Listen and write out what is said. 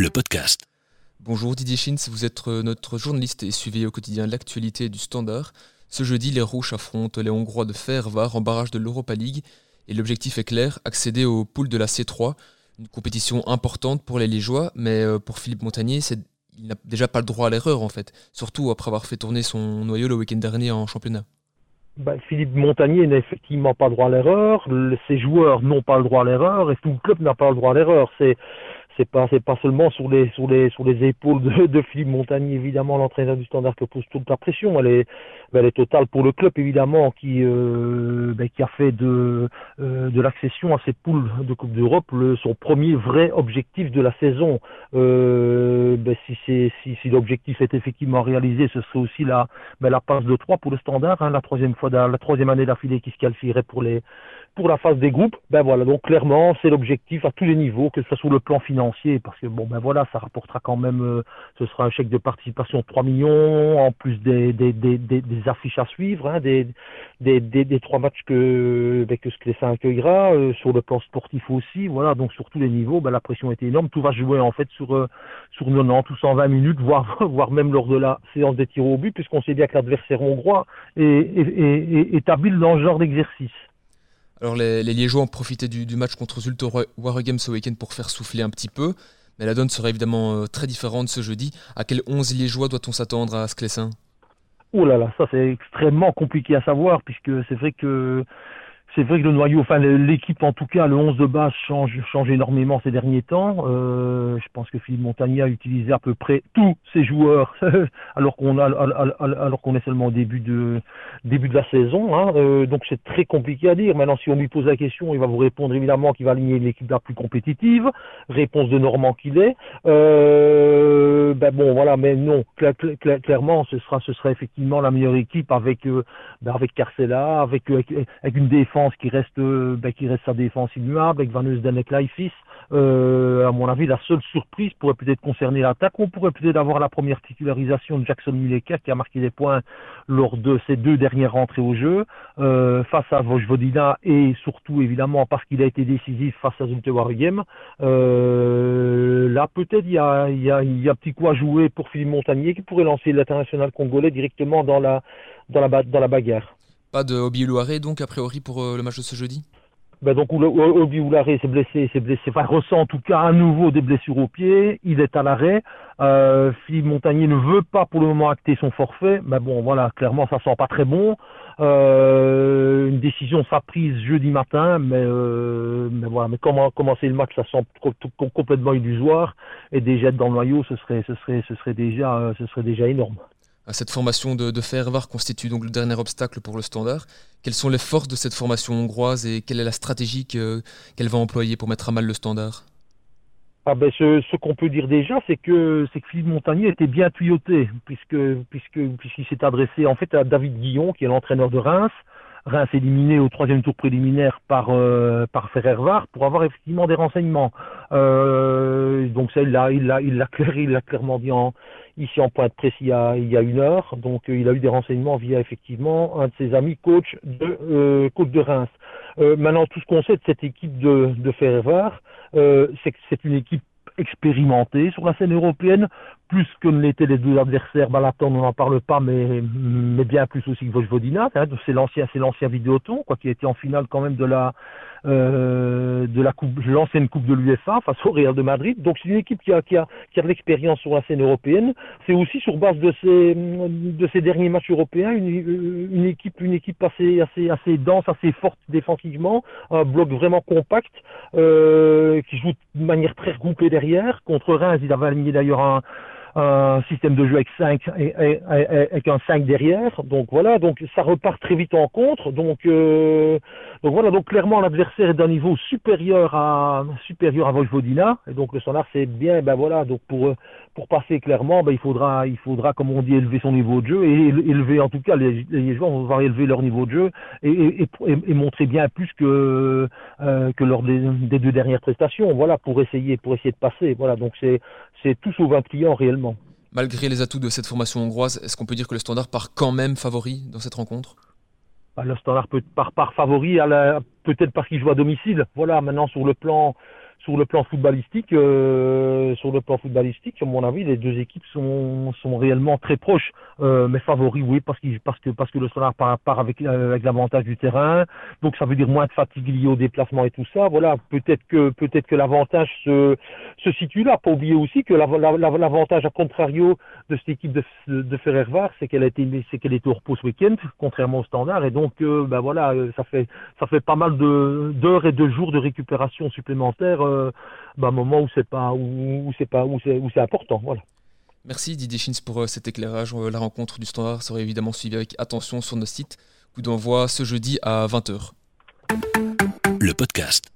le podcast. Bonjour Didier Schintz, vous êtes euh, notre journaliste et suivez au quotidien l'actualité du Standard. Ce jeudi, les Rouges affrontent les Hongrois de Fervar en barrage de l'Europa League et l'objectif est clair, accéder au pool de la C3, une compétition importante pour les Liégeois, mais euh, pour Philippe Montagnier, il n'a déjà pas le droit à l'erreur en fait, surtout après avoir fait tourner son noyau le week-end dernier en championnat. Ben, Philippe Montagnier n'a effectivement pas le droit à l'erreur, ses joueurs n'ont pas le droit à l'erreur et tout le club n'a pas le droit à l'erreur. C'est c'est pas c'est pas seulement sur les sur les sur les épaules de, de Philippe Montagny évidemment l'entraîneur du Standard que pose toute la pression. Elle est elle est totale pour le club évidemment qui euh, ben, qui a fait de euh, de l'accession à ces poules de Coupe d'Europe son premier vrai objectif de la saison. Euh, ben, si c'est si, si l'objectif est effectivement réalisé ce serait aussi la ben, la passe de 3 pour le Standard hein, la troisième fois la troisième année d'affilée qui se qualifierait pour les pour la phase des groupes, ben voilà, donc clairement, c'est l'objectif à tous les niveaux, que ce soit sur le plan financier, parce que bon, ben voilà, ça rapportera quand même, euh, ce sera un chèque de participation de 3 millions, en plus des, affiches à suivre, hein, des, des, trois matchs que, ben, que accueillera, euh, sur le plan sportif aussi, voilà, donc sur tous les niveaux, ben, la pression était énorme, tout va jouer en fait sur, euh, sur 90 ou 120 minutes, voire, voire même lors de la séance des tirs au but, puisqu'on sait bien que l'adversaire hongrois est, est, est, est habile dans ce genre d'exercice. Alors les, Liégeois ont profité du, match contre Zulte Waregem ce week-end pour faire souffler un petit peu, mais la donne sera évidemment euh, très différente ce jeudi. À quel 11 Liégeois doit-on s'attendre à Sclessin? Oh là là, ça c'est extrêmement compliqué à savoir puisque c'est vrai que c'est vrai que le noyau, enfin l'équipe en tout cas, le 11 de base change, change énormément ces derniers temps. Euh, je pense que Philippe Montagny a utilisé à peu près tous ses joueurs, alors qu'on a, alors qu'on est seulement au début de début de la saison. Hein. Euh, donc c'est très compliqué à dire. Maintenant, si on lui pose la question, il va vous répondre évidemment qu'il va aligner l'équipe la plus compétitive. Réponse de Normand qu'il est. Euh, ben bon, voilà, mais non, clairement, ce sera ce sera effectivement la meilleure équipe avec euh, ben avec Carcella, avec, avec avec une défense qui reste, euh, ben, qui reste sa défense immuable avec Van Eusden et Kleifis. Euh, à mon avis, la seule surprise pourrait peut-être concerner l'attaque. On pourrait peut-être avoir la première titularisation de Jackson Muleka qui a marqué des points lors de ses deux dernières rentrées au jeu euh, face à Vojvodina et surtout évidemment parce qu'il a été décisif face à Zulte Waregem. Euh, là, peut-être il y a, y, a, y a un petit coup à jouer pour Philippe Montagnier qui pourrait lancer l'international congolais directement dans la, dans la, dans la bagarre. Pas de Obi Louaré donc a priori pour euh, le match de ce jeudi? Ben donc Obi Oularé s'est blessé, s'est blessé, enfin ressent en tout cas à nouveau des blessures au pied, il est à l'arrêt. Euh, Philippe Montagnier ne veut pas pour le moment acter son forfait, mais bon voilà, clairement ça sent pas très bon. Euh, une décision sera prise jeudi matin, mais, voilà, mais comment commencer le match, ça semble complètement illusoire et déjà être dans le noyau, ce serait, ce serait, ce serait déjà, ce serait déjà énorme. Cette formation de, de Fervar constitue donc le dernier obstacle pour le standard. Quelles sont les forces de cette formation hongroise et quelle est la stratégie qu'elle va employer pour mettre à mal le standard? Ah ben ce, qu'on peut dire déjà, c'est que que Philippe Montagnier était bien tuyauté, puisque puisque puisqu'il s'est adressé en fait à David Guillon, qui est l'entraîneur de Reims, Reims éliminé au troisième tour préliminaire par euh, par Ferrer-Var pour avoir effectivement des renseignements. Euh, donc ça, il l'a il l'a clairement dit en, ici en point de presse il y a il y a une heure. Donc euh, il a eu des renseignements via effectivement un de ses amis coach de euh, de Reims. Euh, maintenant tout ce qu'on sait de cette équipe de de Ferrer-Var, c'est que c'est une équipe expérimenté sur la scène européenne, plus que ne l'étaient les deux adversaires. Balaton, on n'en parle pas, mais, mais bien plus aussi que Vojvodina. Hein, c'est l'ancien, c'est l'ancien Vidéoton, quoi, qui été en finale quand même de la, euh, de la coupe, l'ancienne coupe de l'UFA face au Real de Madrid. Donc c'est une équipe qui a, qui a, qui a de l'expérience sur la scène européenne. C'est aussi sur base de ces, de ces derniers matchs européens, une, une équipe, une équipe assez, assez, assez dense, assez forte défensivement, un bloc vraiment compact, euh, qui joue de manière très regroupée derrière. Contre Reims, il avait aligné d'ailleurs un, un système de jeu avec 5 avec un 5 derrière. Donc voilà, donc ça repart très vite en contre. Donc euh, donc voilà, donc clairement l'adversaire est d'un niveau supérieur à supérieur à Vojvodina et donc le standard c'est bien ben voilà, donc pour pour passer clairement, ben il faudra il faudra comme on dit élever son niveau de jeu et élever en tout cas les, joueurs vont élever leur niveau de jeu et, et, et, montrer bien plus que euh, que lors des, des, deux dernières prestations. Voilà pour essayer pour essayer de passer. Voilà, donc c'est c'est tout sous 20 clients réellement. Malgré les atouts de cette formation hongroise, est-ce qu'on peut dire que le Standard part quand même favori dans cette rencontre? Bah, Le Standard part favori, peut-être parce qu'il joue à domicile. Voilà, maintenant sur le plan sur le plan footballistique, euh, sur le plan footballistique, à mon avis, les deux équipes sont, sont réellement très proches. Euh, mais favoris, oui, parce, parce que parce que le Standard part, part avec, avec l'avantage du terrain, donc ça veut dire moins de fatigue liée au déplacement et tout ça. Voilà, peut-être que peut-être que l'avantage se, se situe là. Pas oublier aussi que l'avantage à contrario de cette équipe de, de Ferrer-Var, c'est qu'elle a été c'est qu'elle était au repos ce week-end, contrairement au Standard, et donc euh, ben voilà, ça fait ça fait pas mal de d'heures et de jours de récupération supplémentaire euh, bah, moment où c'est pas où, c'est pas où c'est où c'est important. Voilà. Merci Didier Schins pour euh, cet éclairage. Euh, la rencontre du Standard sera évidemment suivie avec attention sur nos sites. Coup d'envoi ce jeudi à 20h. Le podcast.